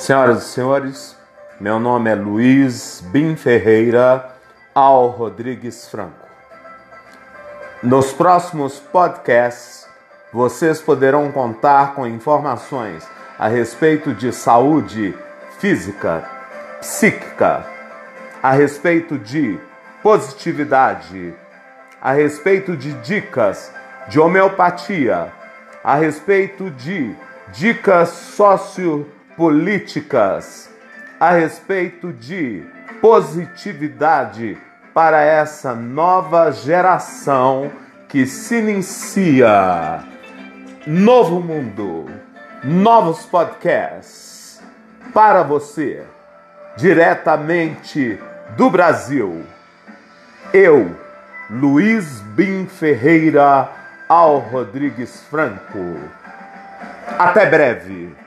Senhoras e senhores, meu nome é Luiz Bim Ferreira Al Rodrigues Franco. Nos próximos podcasts, vocês poderão contar com informações a respeito de saúde física, psíquica, a respeito de positividade, a respeito de dicas de homeopatia, a respeito de dicas sociopolíticas, a respeito de positividade para essa nova geração que se inicia. Novo mundo, novos podcasts para você, diretamente do Brasil. Eu, Luiz Bim Ferreira Al Rodrigues Franco. Até breve.